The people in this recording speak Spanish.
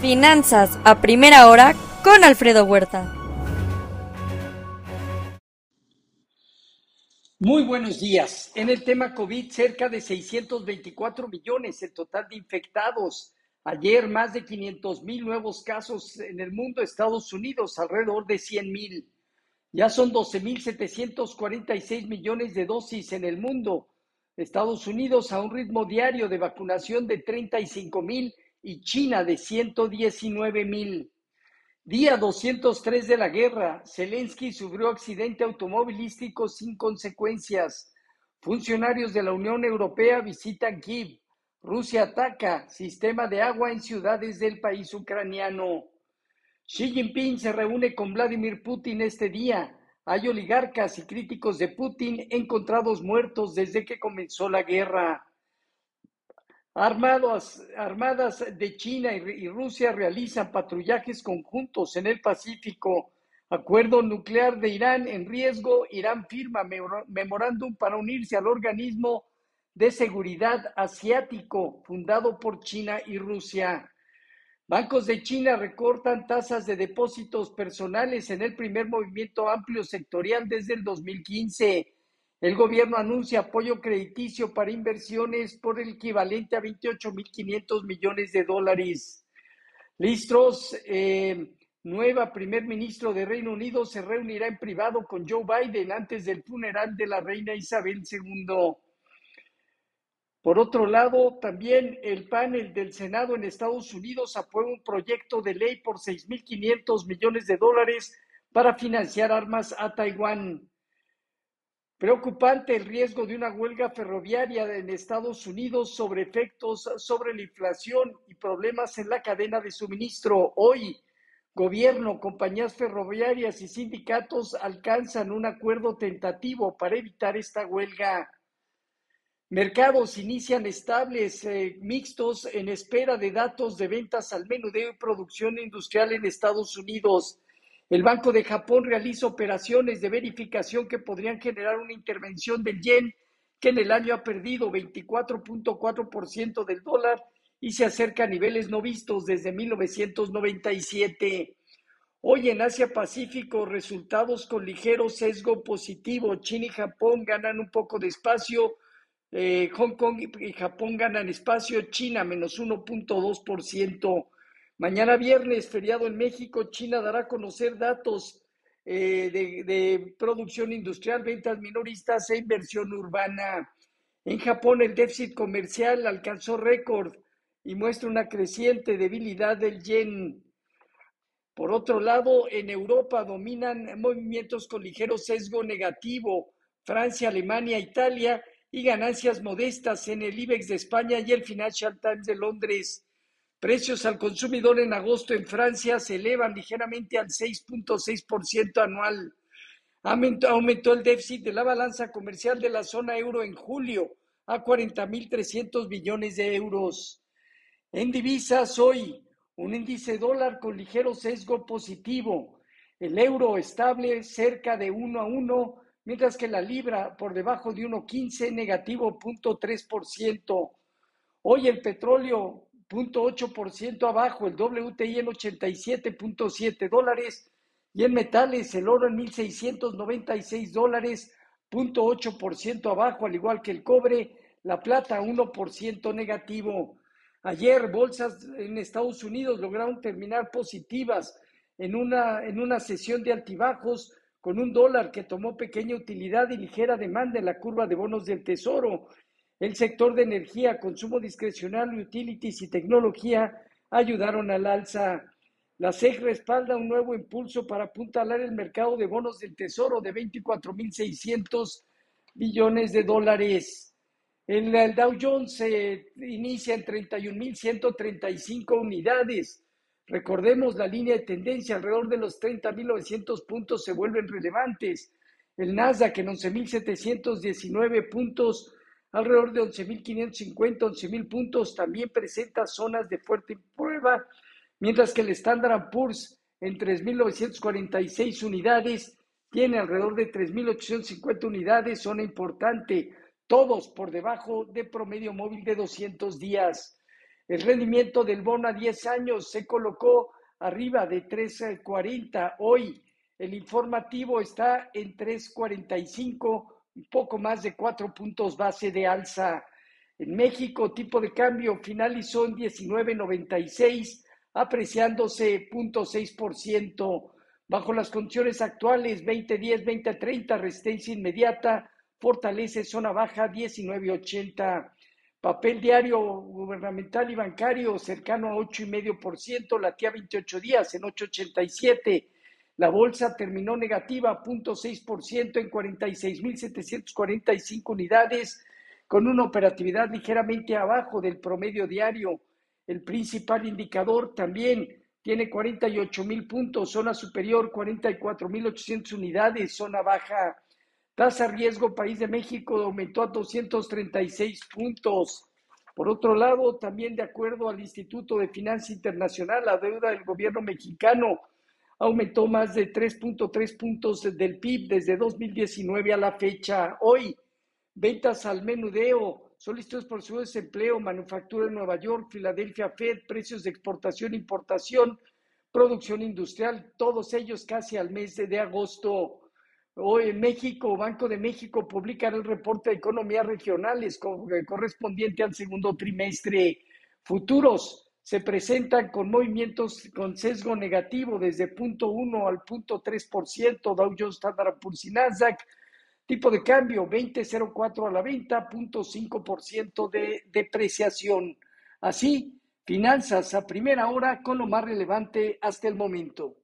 Finanzas a primera hora con Alfredo Huerta. Muy buenos días. En el tema COVID, cerca de 624 millones el total de infectados. Ayer más de 500 mil nuevos casos en el mundo, Estados Unidos alrededor de 100 mil. Ya son 12.746 millones de dosis en el mundo. Estados Unidos a un ritmo diario de vacunación de 35 mil y China de 119 mil. Día 203 de la guerra. Zelensky sufrió accidente automovilístico sin consecuencias. Funcionarios de la Unión Europea visitan Kiev. Rusia ataca sistema de agua en ciudades del país ucraniano. Xi Jinping se reúne con Vladimir Putin este día. Hay oligarcas y críticos de Putin encontrados muertos desde que comenzó la guerra. Armadas, de China y, Rusia realizan patrullajes conjuntos en el Pacífico. Acuerdo nuclear de Irán en riesgo. Irán firma memorándum para unirse al organismo de seguridad asiático fundado por China y Rusia. Bancos de China recortan tasas de depósitos personales en el primer movimiento amplio sectorial desde el 2015. El gobierno anuncia apoyo crediticio para inversiones por el equivalente a 28.500 millones de dólares. Listros, eh, nueva primer ministro de Reino Unido, se reunirá en privado con Joe Biden antes del funeral de la reina Isabel II. Por otro lado, también el panel del Senado en Estados Unidos aprueba un proyecto de ley por 6.500 millones de dólares para financiar armas a Taiwán. Preocupante el riesgo de una huelga ferroviaria en Estados Unidos sobre efectos sobre la inflación y problemas en la cadena de suministro. Hoy, gobierno, compañías ferroviarias y sindicatos alcanzan un acuerdo tentativo para evitar esta huelga. Mercados inician estables, eh, mixtos, en espera de datos de ventas al menudeo y producción industrial en Estados Unidos. El Banco de Japón realiza operaciones de verificación que podrían generar una intervención del yen, que en el año ha perdido 24.4% del dólar y se acerca a niveles no vistos desde 1997. Hoy en Asia Pacífico, resultados con ligero sesgo positivo. China y Japón ganan un poco de espacio. Eh, Hong Kong y Japón ganan espacio. China menos 1.2%. Mañana viernes, feriado en México, China dará a conocer datos eh, de, producción industrial, ventas minoristas e inversión urbana. En Japón, el déficit comercial alcanzó récord y muestra una creciente debilidad del yen. Por otro lado, en Europa dominan movimientos con ligero sesgo negativo. Francia, Alemania, Italia y ganancias modestas en el IBEX de España y el Financial Times de Londres. Precios al consumidor en agosto en Francia se elevan ligeramente al 6.6% anual. Aumentó el déficit de la balanza comercial de la zona euro en julio a 40.300 millones de euros. En divisas hoy, un índice dólar con ligero sesgo positivo, el euro estable cerca de 1 a 1, mientras que la libra por debajo de 1.15 negativo 0.3%. Hoy el petróleo 0.8% abajo, el WTI en 87.7 dólares y en metales el oro en 1.696 dólares, 0.8% abajo, al igual que el cobre, la plata 1% negativo. Ayer bolsas en Estados Unidos lograron terminar positivas en una, en una sesión de altibajos con un dólar que tomó pequeña utilidad y ligera demanda en la curva de bonos del Tesoro el sector de energía, consumo discrecional, utilities y tecnología ayudaron al alza. La SEC respalda un nuevo impulso para apuntalar el mercado de bonos del Tesoro de 24.600 billones de dólares. El, el Dow Jones se inicia en 31.135 unidades. Recordemos la línea de tendencia alrededor de los 30.900 puntos se vuelven relevantes. El Nasdaq en 11.719 puntos alrededor de 11.550, 11.000 puntos, también presenta zonas de fuerte prueba, mientras que el Standard Poor's en 3.946 unidades tiene alrededor de 3.850 unidades, zona importante, todos por debajo de promedio móvil de 200 días. El rendimiento del bono a 10 años se colocó arriba de 3.40. Hoy el informativo está en 3.45, un poco más de cuatro puntos base de alza. En México, tipo de cambio finalizó en 19.96, apreciándose 0.6%. Bajo las condiciones actuales, 2010, 2030, resistencia inmediata, fortalece zona baja 19.80. Papel diario gubernamental y bancario cercano a 8,5%, latía 28 días en 8,87. La bolsa terminó negativa 0.6% en 46.745 unidades, con una operatividad ligeramente abajo del promedio diario. El principal indicador también tiene 48 mil puntos, zona superior 44.800 unidades, zona baja. Tasa riesgo país de México aumentó a 236 puntos. Por otro lado, también de acuerdo al Instituto de Finanza Internacional, la deuda del gobierno mexicano aumentó más de 3.3 puntos del PIB desde 2019 a la fecha. Hoy, ventas al menudeo, solicitudes por su desempleo, manufactura en Nueva York, Filadelfia Fed, precios de exportación, importación, producción industrial, todos ellos casi al mes de, agosto. Hoy en México, Banco de México publicará el reporte de economías regionales correspondiente al segundo trimestre. Futuros se presentan con movimientos con sesgo negativo desde punto 1 al punto 3%, Dow Jones Standard Poor's Nasdaq Tipo de cambio 20.04 a la venta, 0.5% de depreciación. Así, finanzas a primera hora con lo más relevante hasta el momento.